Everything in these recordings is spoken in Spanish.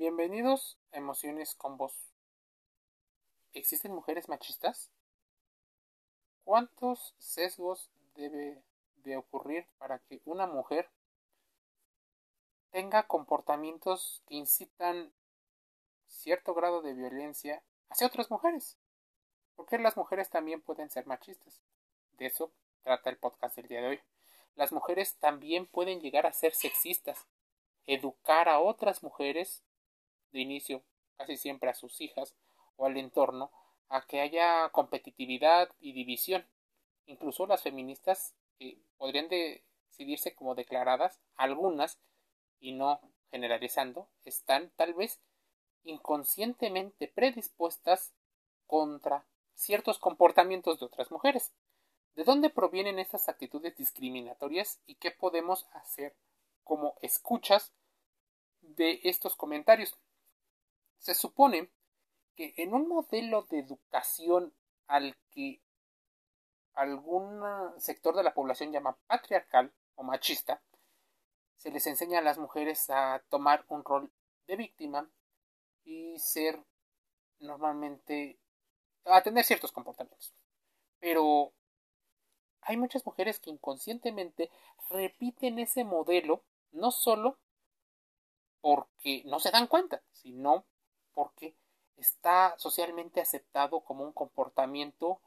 Bienvenidos a Emociones con Vos. ¿Existen mujeres machistas? ¿Cuántos sesgos debe de ocurrir para que una mujer tenga comportamientos que incitan cierto grado de violencia hacia otras mujeres? Porque las mujeres también pueden ser machistas. De eso trata el podcast del día de hoy. Las mujeres también pueden llegar a ser sexistas, educar a otras mujeres de inicio, casi siempre a sus hijas o al entorno, a que haya competitividad y división. Incluso las feministas eh, podrían decidirse como declaradas, algunas, y no generalizando, están tal vez inconscientemente predispuestas contra ciertos comportamientos de otras mujeres. ¿De dónde provienen estas actitudes discriminatorias y qué podemos hacer como escuchas de estos comentarios? Se supone que en un modelo de educación al que algún sector de la población llama patriarcal o machista, se les enseña a las mujeres a tomar un rol de víctima y ser normalmente a tener ciertos comportamientos. Pero hay muchas mujeres que inconscientemente repiten ese modelo no solo porque no se dan cuenta, sino porque está socialmente aceptado como un comportamiento,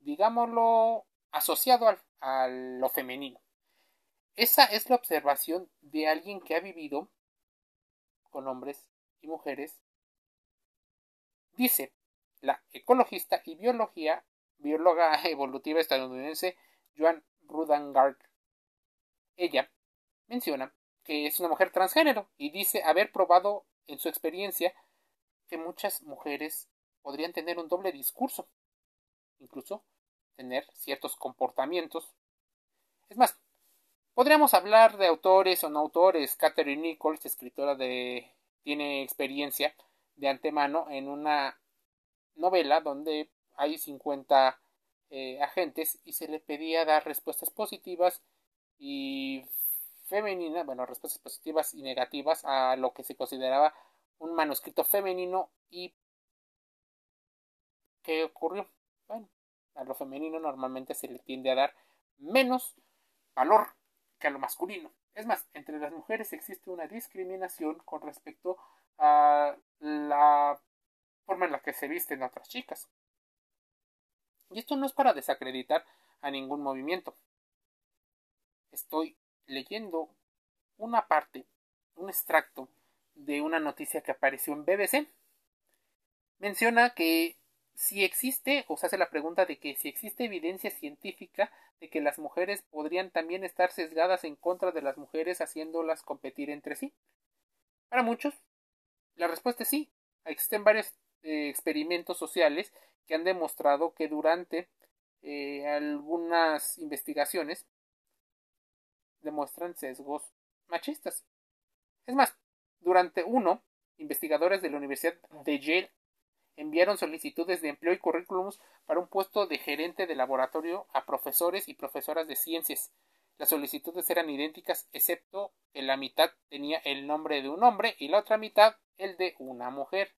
digámoslo, asociado al, a lo femenino. Esa es la observación de alguien que ha vivido con hombres y mujeres. Dice la ecologista y biología, bióloga evolutiva estadounidense Joan Rudangard. Ella menciona que es una mujer transgénero y dice haber probado en su experiencia que muchas mujeres podrían tener un doble discurso, incluso tener ciertos comportamientos. Es más, podríamos hablar de autores o no autores. Catherine Nichols, escritora de tiene experiencia de antemano en una novela donde hay 50 eh, agentes y se le pedía dar respuestas positivas y femeninas, bueno, respuestas positivas y negativas a lo que se consideraba un manuscrito femenino y ¿qué ocurrió? Bueno, a lo femenino normalmente se le tiende a dar menos valor que a lo masculino. Es más, entre las mujeres existe una discriminación con respecto a la forma en la que se visten otras chicas. Y esto no es para desacreditar a ningún movimiento. Estoy leyendo una parte, un extracto de una noticia que apareció en BBC. Menciona que si existe, o se hace la pregunta de que si existe evidencia científica de que las mujeres podrían también estar sesgadas en contra de las mujeres haciéndolas competir entre sí. Para muchos, la respuesta es sí. Existen varios eh, experimentos sociales que han demostrado que durante eh, algunas investigaciones demuestran sesgos machistas. Es más, durante uno, investigadores de la Universidad de Yale enviaron solicitudes de empleo y currículums para un puesto de gerente de laboratorio a profesores y profesoras de ciencias. Las solicitudes eran idénticas, excepto que la mitad tenía el nombre de un hombre y la otra mitad el de una mujer.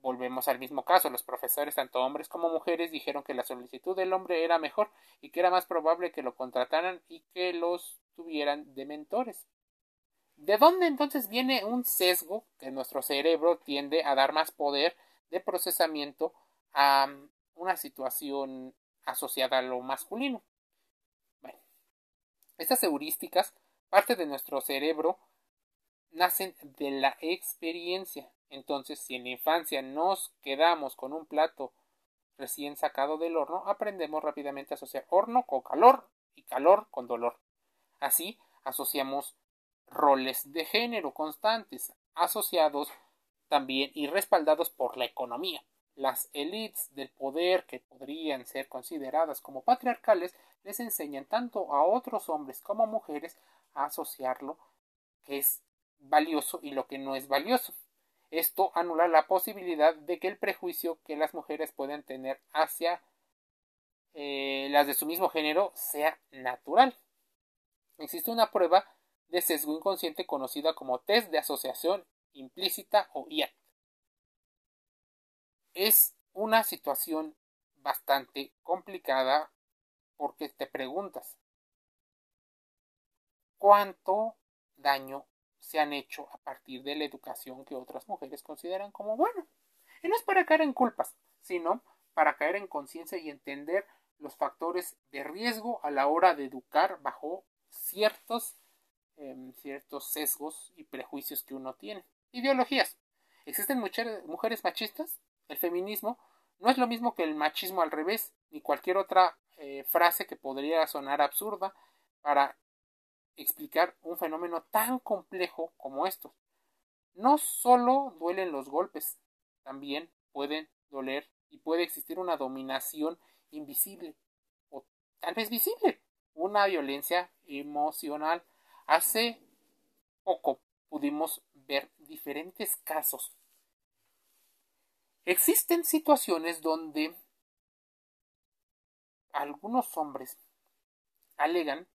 Volvemos al mismo caso. Los profesores, tanto hombres como mujeres, dijeron que la solicitud del hombre era mejor y que era más probable que lo contrataran y que los tuvieran de mentores. ¿De dónde entonces viene un sesgo que nuestro cerebro tiende a dar más poder de procesamiento a una situación asociada a lo masculino? Bueno, estas heurísticas, parte de nuestro cerebro, nacen de la experiencia. Entonces, si en la infancia nos quedamos con un plato recién sacado del horno, aprendemos rápidamente a asociar horno con calor y calor con dolor. Así, asociamos roles de género constantes, asociados también y respaldados por la economía. Las élites del poder que podrían ser consideradas como patriarcales les enseñan tanto a otros hombres como mujeres a asociarlo que es valioso y lo que no es valioso. Esto anula la posibilidad de que el prejuicio que las mujeres pueden tener hacia eh, las de su mismo género sea natural. Existe una prueba de sesgo inconsciente conocida como test de asociación implícita o IAT. Es una situación bastante complicada porque te preguntas cuánto daño se han hecho a partir de la educación que otras mujeres consideran como buena. Y no es para caer en culpas, sino para caer en conciencia y entender los factores de riesgo a la hora de educar bajo ciertos, em, ciertos sesgos y prejuicios que uno tiene. Ideologías. ¿Existen mujeres machistas? El feminismo no es lo mismo que el machismo al revés, ni cualquier otra eh, frase que podría sonar absurda para explicar un fenómeno tan complejo como estos. No solo duelen los golpes, también pueden doler y puede existir una dominación invisible o tal vez visible, una violencia emocional. Hace poco pudimos ver diferentes casos. Existen situaciones donde algunos hombres alegan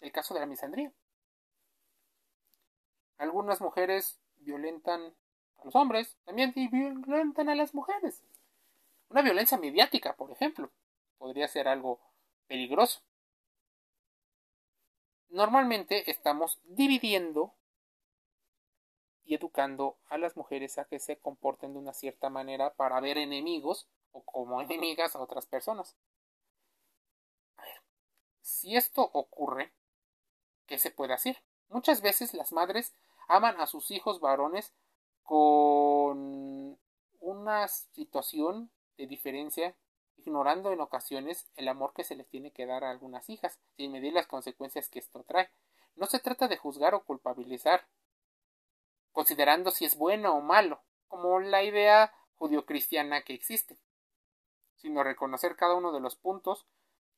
el caso de la misandría. Algunas mujeres violentan a los hombres, también violentan a las mujeres. Una violencia mediática, por ejemplo, podría ser algo peligroso. Normalmente estamos dividiendo y educando a las mujeres a que se comporten de una cierta manera para ver enemigos o como enemigas a otras personas. A ver, si esto ocurre, ¿qué se puede hacer? Muchas veces las madres aman a sus hijos varones con una situación de diferencia, ignorando en ocasiones el amor que se les tiene que dar a algunas hijas, sin medir las consecuencias que esto trae. No se trata de juzgar o culpabilizar, considerando si es bueno o malo, como la idea judio-cristiana que existe, sino reconocer cada uno de los puntos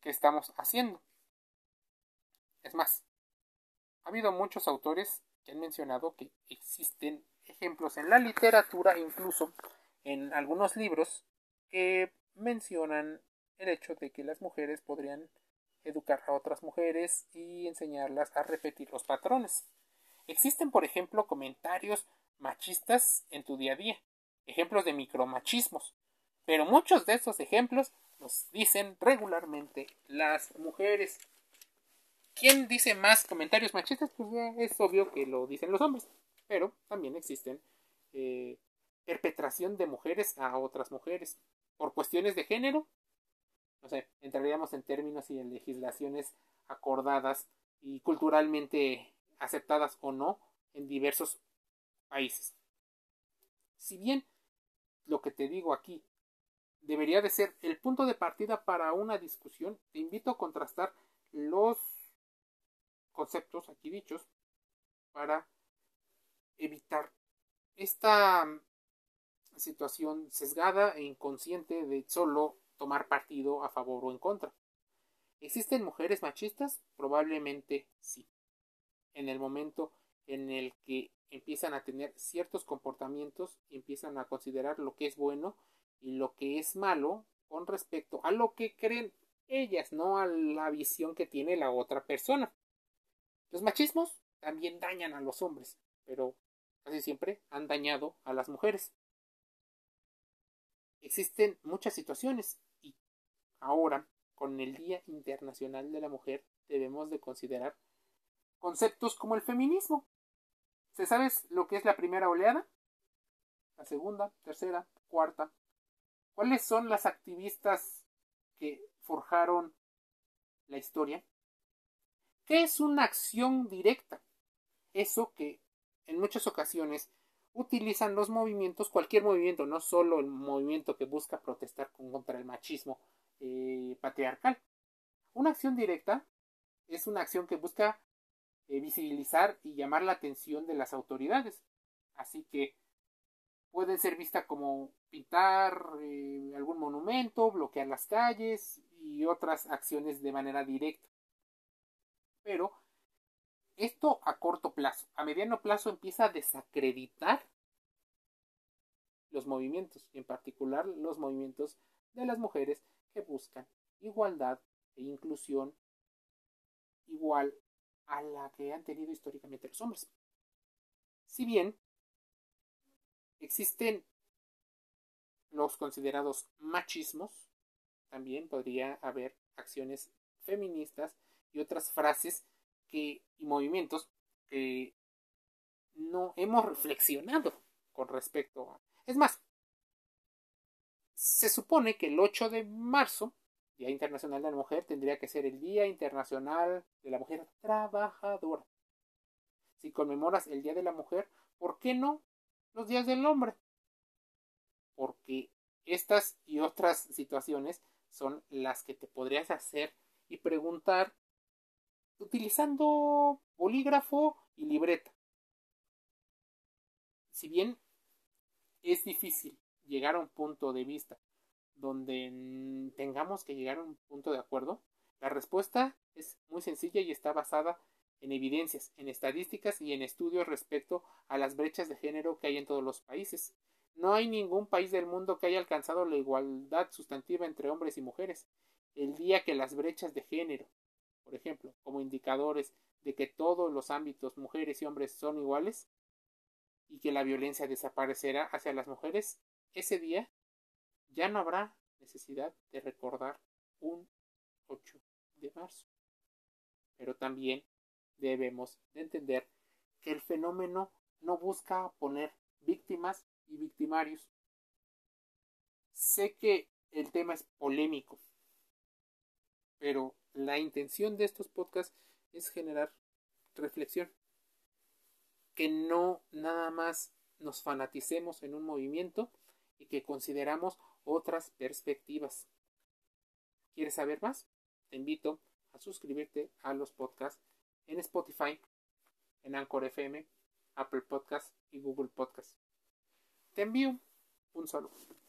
que estamos haciendo. Es más, ha habido muchos autores que han mencionado que existen ejemplos en la literatura, incluso en algunos libros, que mencionan el hecho de que las mujeres podrían educar a otras mujeres y enseñarlas a repetir los patrones. Existen, por ejemplo, comentarios machistas en tu día a día, ejemplos de micromachismos, pero muchos de estos ejemplos los dicen regularmente las mujeres. ¿Quién dice más comentarios machistas? Pues es obvio que lo dicen los hombres. Pero también existen eh, perpetración de mujeres a otras mujeres. Por cuestiones de género, no sé, entraríamos en términos y en legislaciones acordadas y culturalmente aceptadas o no en diversos países. Si bien lo que te digo aquí debería de ser el punto de partida para una discusión, te invito a contrastar los conceptos aquí dichos para evitar esta situación sesgada e inconsciente de solo tomar partido a favor o en contra. ¿Existen mujeres machistas? Probablemente sí. En el momento en el que empiezan a tener ciertos comportamientos y empiezan a considerar lo que es bueno y lo que es malo con respecto a lo que creen ellas, no a la visión que tiene la otra persona. Los machismos también dañan a los hombres, pero casi siempre han dañado a las mujeres. Existen muchas situaciones y ahora, con el Día Internacional de la Mujer, debemos de considerar conceptos como el feminismo. ¿Se sabes lo que es la primera oleada? La segunda, tercera, cuarta. ¿Cuáles son las activistas que forjaron la historia? ¿Qué es una acción directa? Eso que en muchas ocasiones utilizan los movimientos, cualquier movimiento, no solo el movimiento que busca protestar contra el machismo eh, patriarcal. Una acción directa es una acción que busca eh, visibilizar y llamar la atención de las autoridades. Así que puede ser vista como pintar eh, algún monumento, bloquear las calles y otras acciones de manera directa pero esto a corto plazo. A mediano plazo empieza a desacreditar los movimientos, en particular los movimientos de las mujeres que buscan igualdad e inclusión igual a la que han tenido históricamente los hombres. Si bien existen los considerados machismos, también podría haber acciones feministas y otras frases que, y movimientos que no hemos reflexionado con respecto a... Es más, se supone que el 8 de marzo, Día Internacional de la Mujer, tendría que ser el Día Internacional de la Mujer Trabajadora. Si conmemoras el Día de la Mujer, ¿por qué no los días del hombre? Porque estas y otras situaciones son las que te podrías hacer y preguntar utilizando bolígrafo y libreta. Si bien es difícil llegar a un punto de vista donde tengamos que llegar a un punto de acuerdo, la respuesta es muy sencilla y está basada en evidencias, en estadísticas y en estudios respecto a las brechas de género que hay en todos los países. No hay ningún país del mundo que haya alcanzado la igualdad sustantiva entre hombres y mujeres. El día que las brechas de género, por ejemplo, como indicadores de que todos los ámbitos, mujeres y hombres, son iguales, y que la violencia desaparecerá hacia las mujeres, ese día ya no habrá necesidad de recordar un 8 de marzo. Pero también debemos de entender que el fenómeno no busca poner víctimas y victimarios. Sé que el tema es polémico, pero la intención de estos podcasts es generar reflexión que no nada más nos fanaticemos en un movimiento y que consideramos otras perspectivas. ¿Quieres saber más? Te invito a suscribirte a los podcasts en Spotify, en Anchor FM, Apple Podcasts y Google Podcasts. Te envío un saludo.